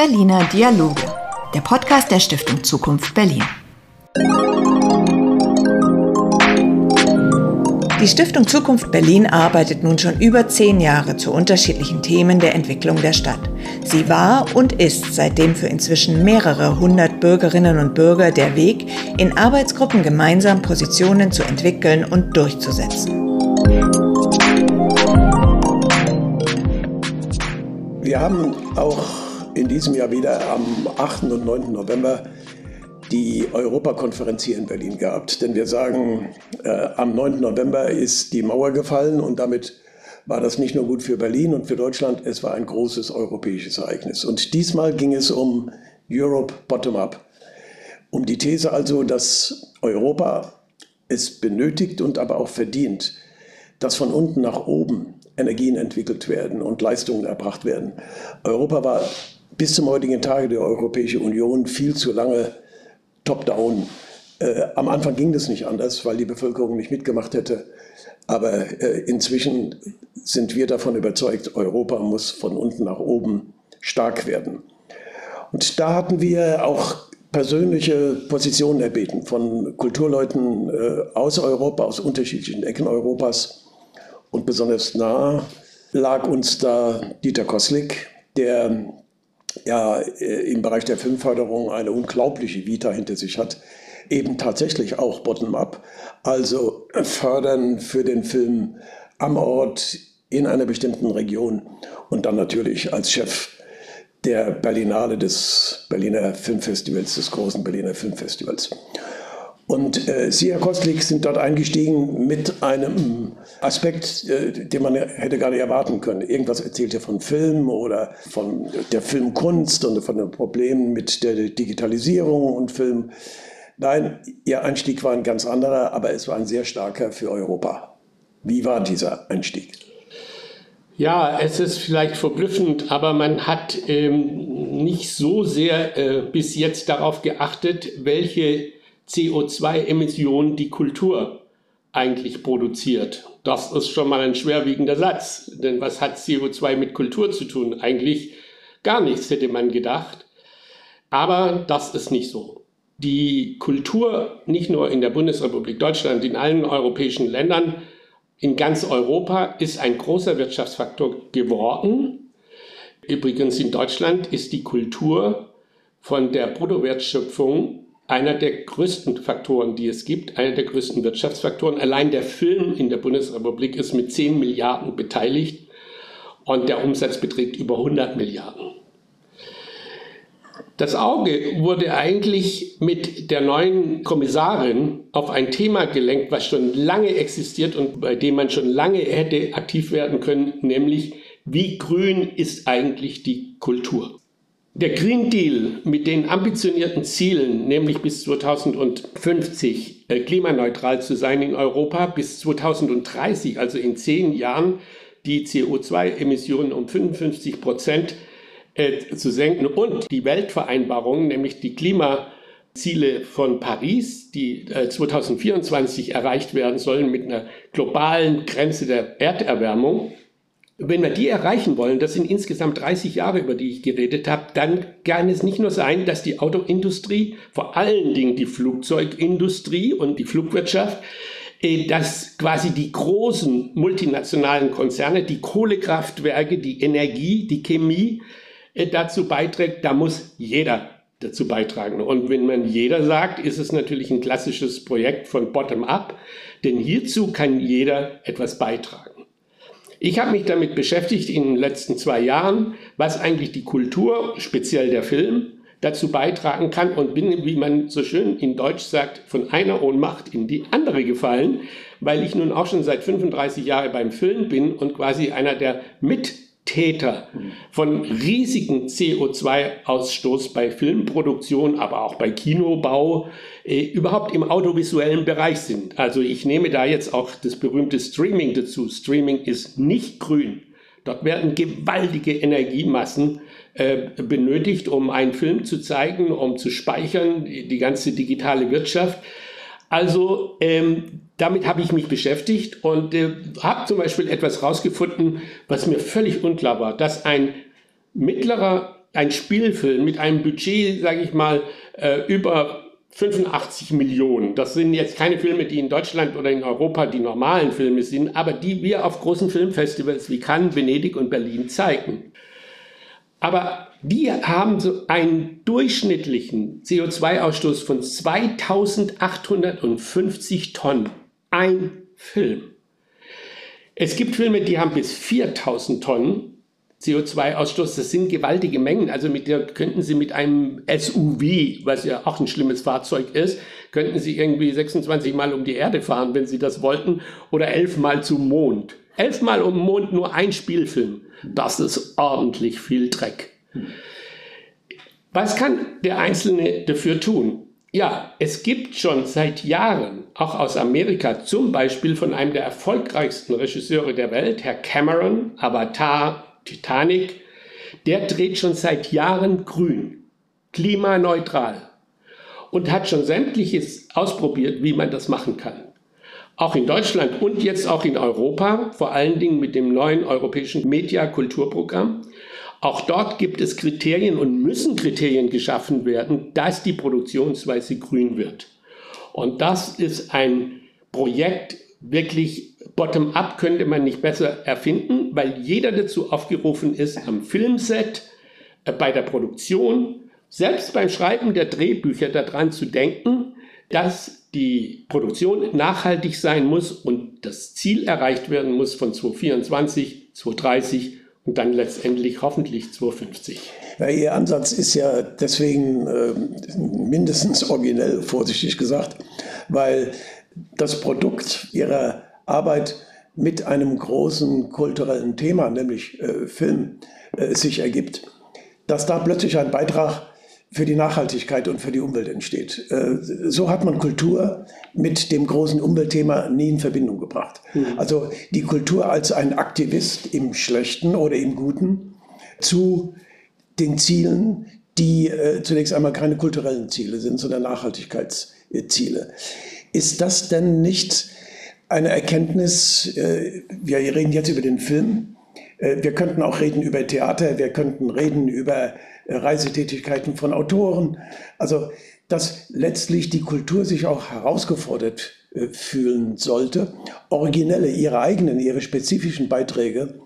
Berliner Dialoge, der Podcast der Stiftung Zukunft Berlin. Die Stiftung Zukunft Berlin arbeitet nun schon über zehn Jahre zu unterschiedlichen Themen der Entwicklung der Stadt. Sie war und ist seitdem für inzwischen mehrere hundert Bürgerinnen und Bürger der Weg, in Arbeitsgruppen gemeinsam Positionen zu entwickeln und durchzusetzen. Wir haben auch in diesem Jahr wieder am 8. und 9. November die Europakonferenz hier in Berlin gehabt. Denn wir sagen, äh, am 9. November ist die Mauer gefallen und damit war das nicht nur gut für Berlin und für Deutschland, es war ein großes europäisches Ereignis. Und diesmal ging es um Europe Bottom-up. Um die These also, dass Europa es benötigt und aber auch verdient, dass von unten nach oben Energien entwickelt werden und Leistungen erbracht werden. Europa war bis zum heutigen Tage der Europäischen Union viel zu lange top-down. Äh, am Anfang ging das nicht anders, weil die Bevölkerung nicht mitgemacht hätte. Aber äh, inzwischen sind wir davon überzeugt, Europa muss von unten nach oben stark werden. Und da hatten wir auch persönliche Positionen erbeten von Kulturleuten äh, aus Europa, aus unterschiedlichen Ecken Europas. Und besonders nah lag uns da Dieter Koslik, der ja äh, im Bereich der Filmförderung eine unglaubliche Vita hinter sich hat, eben tatsächlich auch bottom-up, also fördern für den Film am Ort in einer bestimmten Region und dann natürlich als Chef der Berlinale des Berliner Filmfestivals, des großen Berliner Filmfestivals. Und äh, Sie, Herr Kostlik, sind dort eingestiegen mit einem Aspekt, äh, den man hätte gar nicht erwarten können. Irgendwas erzählt ihr von Film oder von der Filmkunst und von den Problemen mit der Digitalisierung und Film. Nein, Ihr Einstieg war ein ganz anderer, aber es war ein sehr starker für Europa. Wie war dieser Einstieg? Ja, es ist vielleicht verblüffend, aber man hat ähm, nicht so sehr äh, bis jetzt darauf geachtet, welche CO2-Emissionen die Kultur eigentlich produziert. Das ist schon mal ein schwerwiegender Satz. Denn was hat CO2 mit Kultur zu tun? Eigentlich gar nichts, hätte man gedacht. Aber das ist nicht so. Die Kultur, nicht nur in der Bundesrepublik Deutschland, in allen europäischen Ländern, in ganz Europa ist ein großer Wirtschaftsfaktor geworden. Übrigens in Deutschland ist die Kultur von der Bruttowertschöpfung einer der größten Faktoren, die es gibt, einer der größten Wirtschaftsfaktoren. Allein der Film in der Bundesrepublik ist mit 10 Milliarden beteiligt und der Umsatz beträgt über 100 Milliarden. Das Auge wurde eigentlich mit der neuen Kommissarin auf ein Thema gelenkt, was schon lange existiert und bei dem man schon lange hätte aktiv werden können, nämlich wie grün ist eigentlich die Kultur? Der Green Deal mit den ambitionierten Zielen, nämlich bis 2050 äh, klimaneutral zu sein in Europa, bis 2030, also in zehn Jahren, die CO2-Emissionen um 55 Prozent äh, zu senken und die Weltvereinbarung, nämlich die Klimaziele von Paris, die äh, 2024 erreicht werden sollen mit einer globalen Grenze der Erderwärmung, wenn wir die erreichen wollen, das sind insgesamt 30 Jahre, über die ich geredet habe, dann kann es nicht nur sein, dass die Autoindustrie, vor allen Dingen die Flugzeugindustrie und die Flugwirtschaft, äh, dass quasi die großen multinationalen Konzerne, die Kohlekraftwerke, die Energie, die Chemie äh, dazu beiträgt, da muss jeder dazu beitragen. Und wenn man jeder sagt, ist es natürlich ein klassisches Projekt von Bottom-up, denn hierzu kann jeder etwas beitragen. Ich habe mich damit beschäftigt in den letzten zwei Jahren, was eigentlich die Kultur, speziell der Film, dazu beitragen kann und bin, wie man so schön in Deutsch sagt, von einer Ohnmacht in die andere gefallen, weil ich nun auch schon seit 35 Jahren beim Film bin und quasi einer der mit Täter von riesigen CO2-Ausstoß bei Filmproduktion, aber auch bei Kinobau, äh, überhaupt im audiovisuellen Bereich sind. Also ich nehme da jetzt auch das berühmte Streaming dazu. Streaming ist nicht grün. Dort werden gewaltige Energiemassen äh, benötigt, um einen Film zu zeigen, um zu speichern, die, ganze digitale Wirtschaft. Also ähm, damit habe ich mich beschäftigt und äh, habe zum Beispiel etwas rausgefunden, was mir völlig unklar war, dass ein mittlerer ein Spielfilm mit einem Budget, sage ich mal, äh, über 85 Millionen. Das sind jetzt keine Filme, die in Deutschland oder in Europa die normalen Filme sind, aber die wir auf großen Filmfestivals wie Cannes, Venedig und Berlin zeigen. Aber die haben so einen durchschnittlichen CO2-Ausstoß von 2850 Tonnen. Ein Film. Es gibt Filme, die haben bis 4000 Tonnen. CO2-Ausstoß, das sind gewaltige Mengen. Also mit der könnten Sie mit einem SUV, was ja auch ein schlimmes Fahrzeug ist, könnten Sie irgendwie 26 Mal um die Erde fahren, wenn Sie das wollten, oder elf Mal zum Mond. Elf Mal um den Mond nur ein Spielfilm. Das ist ordentlich viel Dreck. Was kann der Einzelne dafür tun? Ja, es gibt schon seit Jahren, auch aus Amerika, zum Beispiel von einem der erfolgreichsten Regisseure der Welt, Herr Cameron, Avatar, Titanic, der dreht schon seit Jahren grün, klimaneutral und hat schon sämtliches ausprobiert, wie man das machen kann. Auch in Deutschland und jetzt auch in Europa, vor allen Dingen mit dem neuen europäischen Media-Kulturprogramm. Auch dort gibt es Kriterien und müssen Kriterien geschaffen werden, dass die Produktionsweise grün wird. Und das ist ein Projekt, wirklich bottom-up könnte man nicht besser erfinden, weil jeder dazu aufgerufen ist, am Filmset, äh, bei der Produktion, selbst beim Schreiben der Drehbücher daran zu denken, dass die Produktion nachhaltig sein muss und das Ziel erreicht werden muss von 2024, 2030 und dann letztendlich hoffentlich 2050. Ja, Ihr Ansatz ist ja deswegen äh, mindestens originell, vorsichtig gesagt, weil das Produkt ihrer Arbeit mit einem großen kulturellen Thema, nämlich äh, Film, äh, sich ergibt, dass da plötzlich ein Beitrag für die Nachhaltigkeit und für die Umwelt entsteht. Äh, so hat man Kultur mit dem großen Umweltthema nie in Verbindung gebracht. Mhm. Also die Kultur als ein Aktivist im Schlechten oder im Guten zu den Zielen, die äh, zunächst einmal keine kulturellen Ziele sind, sondern Nachhaltigkeitsziele. Ist das denn nicht eine Erkenntnis? Äh, wir reden jetzt über den Film. Äh, wir könnten auch reden über Theater, wir könnten reden über äh, Reisetätigkeiten von Autoren. Also, dass letztlich die Kultur sich auch herausgefordert fühlen sollte, originelle, ihre eigenen, ihre spezifischen Beiträge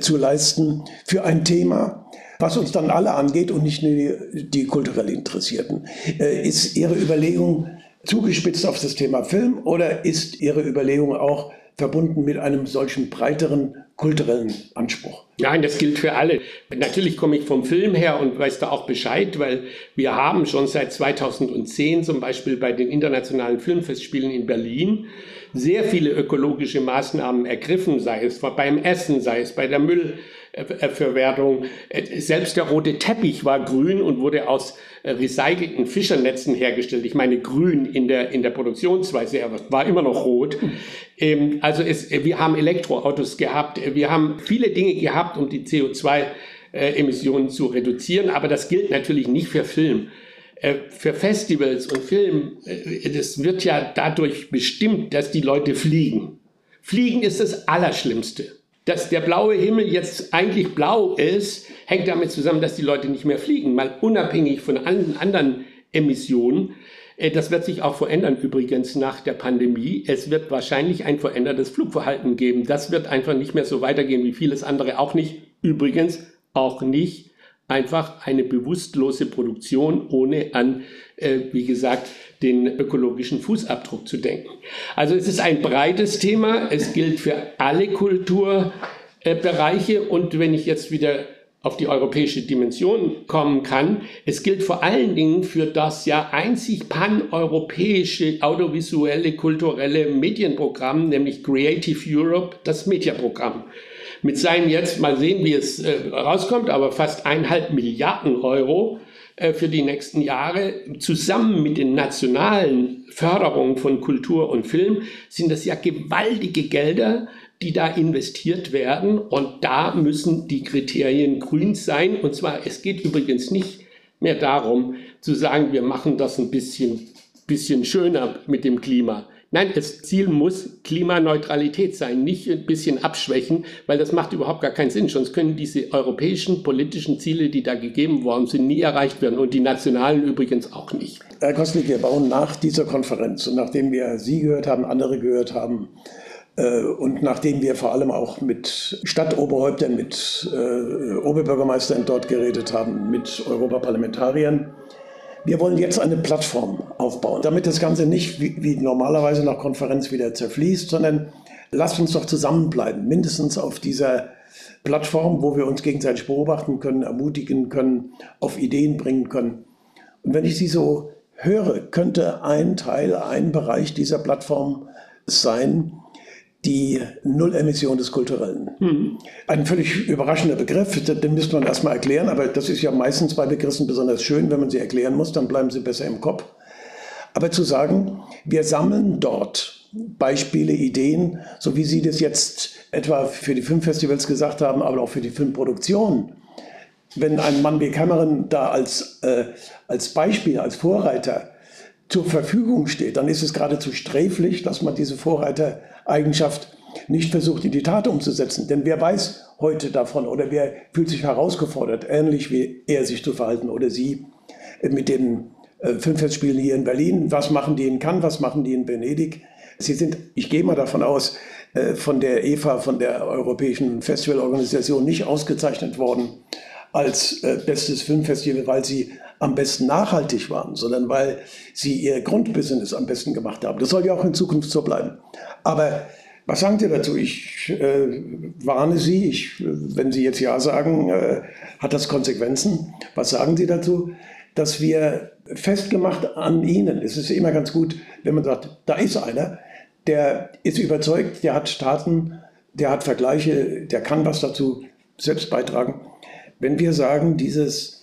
zu leisten für ein Thema, was uns dann alle angeht und nicht nur die, die kulturell Interessierten. Ist Ihre Überlegung, zugespitzt auf das Thema Film oder ist Ihre Überlegung auch verbunden mit einem solchen breiteren kulturellen Anspruch? Nein, das gilt für alle. Natürlich komme ich vom Film her und weiß da auch Bescheid, weil wir haben schon seit 2010 zum Beispiel bei den internationalen Filmfestspielen in Berlin sehr viele ökologische Maßnahmen ergriffen, sei es beim Essen, sei es bei der Müllverwertung. Selbst der rote Teppich war grün und wurde aus recycelten Fischernetzen hergestellt. Ich meine grün in der, in der Produktionsweise, war immer noch rot. Ähm, also es, wir haben Elektroautos gehabt, wir haben viele Dinge gehabt, um die CO2-Emissionen zu reduzieren, aber das gilt natürlich nicht für Film. Äh, für Festivals und Film, äh, das wird ja dadurch bestimmt, dass die Leute fliegen. Fliegen ist das Allerschlimmste. Dass der blaue Himmel jetzt eigentlich blau ist, hängt damit zusammen, dass die Leute nicht mehr fliegen, mal unabhängig von allen anderen Emissionen. Äh, das wird sich auch verändern übrigens nach der Pandemie. Es wird wahrscheinlich ein verändertes Flugverhalten geben. Das wird einfach nicht mehr so weitergehen wie vieles andere. Auch nicht, übrigens auch nicht einfach eine bewusstlose Produktion, ohne an, äh, wie gesagt, den ökologischen Fußabdruck zu denken. Also es ist ein breites Thema, es gilt für alle Kulturbereiche äh, und wenn ich jetzt wieder auf die europäische Dimension kommen kann. Es gilt vor allen Dingen für das ja einzig paneuropäische audiovisuelle, kulturelle Medienprogramm, nämlich Creative Europe, das Mediaprogramm mit seinen jetzt, mal sehen, wie es äh, rauskommt, aber fast eineinhalb Milliarden Euro äh, für die nächsten Jahre, zusammen mit den nationalen Förderungen von Kultur und Film, sind das ja gewaltige Gelder, die da investiert werden. Und da müssen die Kriterien grün sein. Und zwar, es geht übrigens nicht mehr darum zu sagen, wir machen das ein bisschen, bisschen schöner mit dem Klima. Nein, das Ziel muss Klimaneutralität sein, nicht ein bisschen abschwächen, weil das macht überhaupt gar keinen Sinn. Sonst können diese europäischen politischen Ziele, die da gegeben worden sind, nie erreicht werden und die nationalen übrigens auch nicht. Herr Koslik, wir bauen nach dieser Konferenz und nachdem wir Sie gehört haben, andere gehört haben, äh, und nachdem wir vor allem auch mit Stadtoberhäuptern, mit äh, Oberbürgermeistern dort geredet haben, mit Europaparlamentariern, wir wollen jetzt eine Plattform aufbauen, damit das Ganze nicht wie, wie normalerweise nach Konferenz wieder zerfließt, sondern lasst uns doch zusammenbleiben, mindestens auf dieser Plattform, wo wir uns gegenseitig beobachten können, ermutigen können, auf Ideen bringen können. Und wenn ich Sie so höre, könnte ein Teil, ein Bereich dieser Plattform sein, die Nullemission des Kulturellen. Hm. Ein völlig überraschender Begriff, den müsste man erstmal erklären, aber das ist ja meistens bei Begriffen besonders schön, wenn man sie erklären muss, dann bleiben sie besser im Kopf. Aber zu sagen, wir sammeln dort Beispiele, Ideen, so wie Sie das jetzt etwa für die Filmfestivals gesagt haben, aber auch für die Filmproduktion. Wenn ein Mann wie Cameron da als, äh, als Beispiel, als Vorreiter zur Verfügung steht, dann ist es geradezu sträflich, dass man diese Vorreitereigenschaft nicht versucht in die Tat umzusetzen. Denn wer weiß heute davon oder wer fühlt sich herausgefordert, ähnlich wie er sich zu verhalten oder sie mit den äh, Filmfestspielen hier in Berlin. Was machen die in Cannes, was machen die in Venedig? Sie sind, ich gehe mal davon aus, äh, von der EFA, von der Europäischen Festivalorganisation nicht ausgezeichnet worden als äh, bestes Filmfestival, weil sie am besten nachhaltig waren, sondern weil sie ihr Grundbusiness am besten gemacht haben. Das soll ja auch in Zukunft so bleiben. Aber was sagen Sie dazu? Ich äh, warne Sie, ich, wenn Sie jetzt Ja sagen, äh, hat das Konsequenzen. Was sagen Sie dazu? Dass wir festgemacht an Ihnen, es ist immer ganz gut, wenn man sagt, da ist einer, der ist überzeugt, der hat Staaten, der hat Vergleiche, der kann was dazu selbst beitragen. Wenn wir sagen, dieses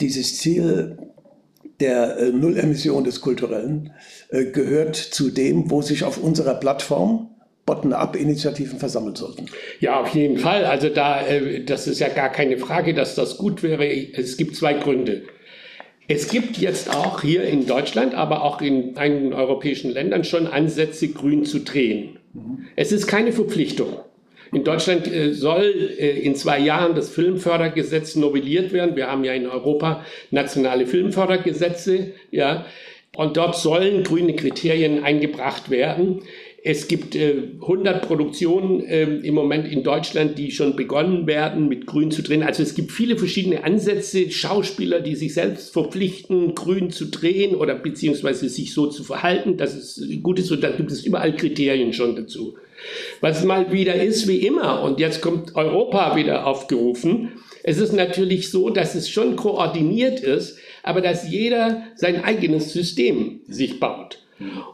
dieses Ziel der äh, Nullemission des Kulturellen äh, gehört zu dem, wo sich auf unserer Plattform Bottom-up-Initiativen versammeln sollten. Ja, auf jeden Fall. Also da, äh, das ist ja gar keine Frage, dass das gut wäre. Es gibt zwei Gründe. Es gibt jetzt auch hier in Deutschland, aber auch in einigen europäischen Ländern schon Ansätze, grün zu drehen. Mhm. Es ist keine Verpflichtung. In Deutschland äh, soll äh, in zwei Jahren das Filmfördergesetz novelliert werden. Wir haben ja in Europa nationale Filmfördergesetze, ja. Und dort sollen grüne Kriterien eingebracht werden. Es gibt äh, 100 Produktionen äh, im Moment in Deutschland, die schon begonnen werden, mit Grün zu drehen. Also es gibt viele verschiedene Ansätze, Schauspieler, die sich selbst verpflichten, grün zu drehen oder beziehungsweise sich so zu verhalten, dass es gut ist. Und da gibt es überall Kriterien schon dazu. Was mal wieder ist wie immer, und jetzt kommt Europa wieder aufgerufen, es ist natürlich so, dass es schon koordiniert ist, aber dass jeder sein eigenes System sich baut.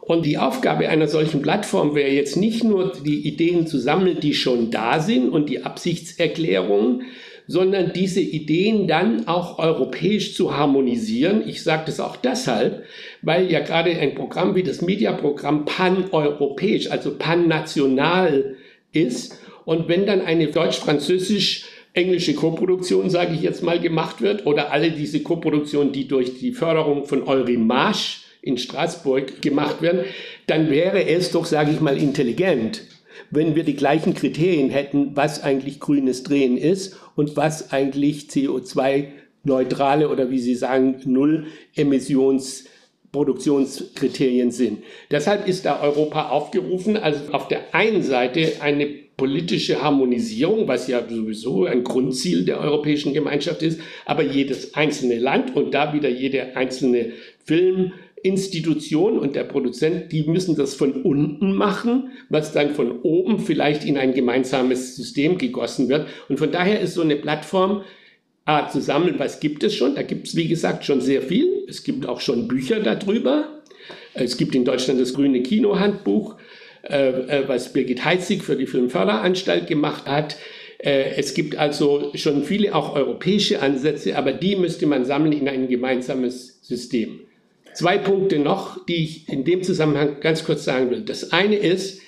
Und die Aufgabe einer solchen Plattform wäre jetzt nicht nur die Ideen zu sammeln, die schon da sind und die Absichtserklärungen, sondern diese Ideen dann auch europäisch zu harmonisieren. Ich sage das auch deshalb, weil ja gerade ein Programm wie das Mediaprogramm pan-europäisch, also pan-national ist. Und wenn dann eine deutsch-französisch englische Koproduktion, sage ich jetzt mal, gemacht wird oder alle diese Koproduktionen, die durch die Förderung von Eurimage in Straßburg gemacht werden, dann wäre es doch, sage ich mal, intelligent, wenn wir die gleichen Kriterien hätten, was eigentlich grünes Drehen ist und was eigentlich CO2-neutrale oder wie Sie sagen, Null-Emissions-Produktionskriterien sind. Deshalb ist da Europa aufgerufen, also auf der einen Seite eine politische Harmonisierung, was ja sowieso ein Grundziel der Europäischen Gemeinschaft ist, aber jedes einzelne Land und da wieder jede einzelne Film, Institution und der Produzent, die müssen das von unten machen, was dann von oben vielleicht in ein gemeinsames System gegossen wird. Und von daher ist so eine Plattform A, zu sammeln, was gibt es schon. Da gibt es, wie gesagt, schon sehr viel. Es gibt auch schon Bücher darüber. Es gibt in Deutschland das grüne Kinohandbuch, äh, äh, was Birgit Heitzig für die Filmförderanstalt gemacht hat. Äh, es gibt also schon viele auch europäische Ansätze, aber die müsste man sammeln in ein gemeinsames System. Zwei Punkte noch, die ich in dem Zusammenhang ganz kurz sagen will. Das eine ist,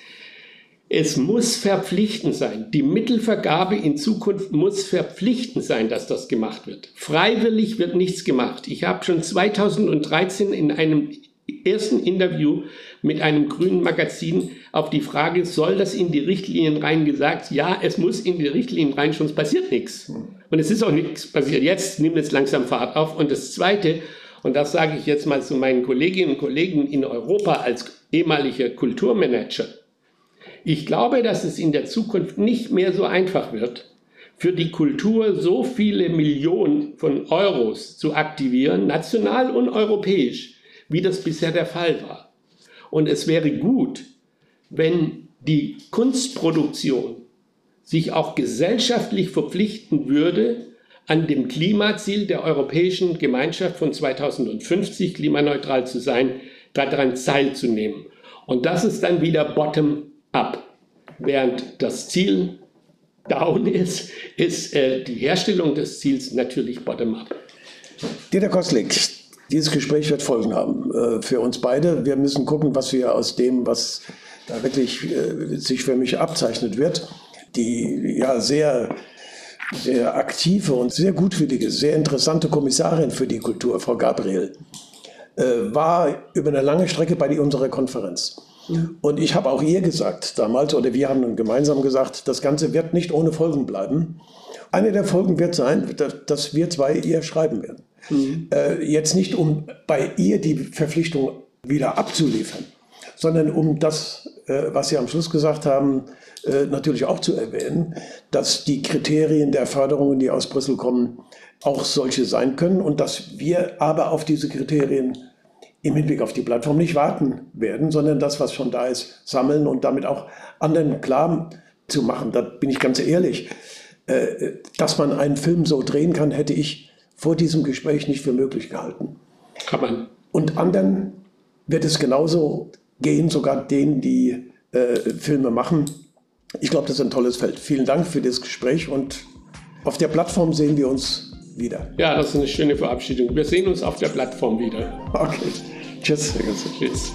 es muss verpflichtend sein. Die Mittelvergabe in Zukunft muss verpflichtend sein, dass das gemacht wird. Freiwillig wird nichts gemacht. Ich habe schon 2013 in einem ersten Interview mit einem grünen Magazin auf die Frage, soll das in die Richtlinien rein gesagt? Ja, es muss in die Richtlinien rein, sonst passiert nichts. Und es ist auch nichts passiert. Jetzt nimmt es langsam Fahrt auf. Und das Zweite, und das sage ich jetzt mal zu meinen Kolleginnen und Kollegen in Europa als ehemaliger Kulturmanager. Ich glaube, dass es in der Zukunft nicht mehr so einfach wird, für die Kultur so viele Millionen von Euros zu aktivieren, national und europäisch, wie das bisher der Fall war. Und es wäre gut, wenn die Kunstproduktion sich auch gesellschaftlich verpflichten würde, an dem Klimaziel der Europäischen Gemeinschaft von 2050 klimaneutral zu sein, daran teilzunehmen. Und das ist dann wieder bottom-up. Während das Ziel down ist, ist äh, die Herstellung des Ziels natürlich bottom-up. Dieter Koslik, dieses Gespräch wird Folgen haben äh, für uns beide. Wir müssen gucken, was wir aus dem, was da wirklich äh, sich für mich abzeichnet wird, die ja sehr, sehr aktive und sehr gutwillige, sehr interessante Kommissarin für die Kultur, Frau Gabriel, äh, war über eine lange Strecke bei unserer Konferenz. Und ich habe auch ihr gesagt damals, oder wir haben gemeinsam gesagt, das Ganze wird nicht ohne Folgen bleiben. Eine der Folgen wird sein, dass wir zwei ihr schreiben werden. Mhm. Äh, jetzt nicht, um bei ihr die Verpflichtung wieder abzuliefern, sondern um das, äh, was Sie am Schluss gesagt haben, äh, natürlich auch zu erwähnen, dass die Kriterien der Förderungen, die aus Brüssel kommen, auch solche sein können und dass wir aber auf diese Kriterien im Hinblick auf die Plattform nicht warten werden, sondern das, was schon da ist, sammeln und damit auch anderen klar zu machen. Da bin ich ganz ehrlich. Äh, dass man einen Film so drehen kann, hätte ich vor diesem Gespräch nicht für möglich gehalten. Kann man. Und anderen wird es genauso gehen, sogar denen, die äh, Filme machen. Ich glaube, das ist ein tolles Feld. Vielen Dank für das Gespräch und auf der Plattform sehen wir uns wieder. Ja, das ist eine schöne Verabschiedung. Wir sehen uns auf der Plattform wieder. Okay. Tschüss. Tschüss.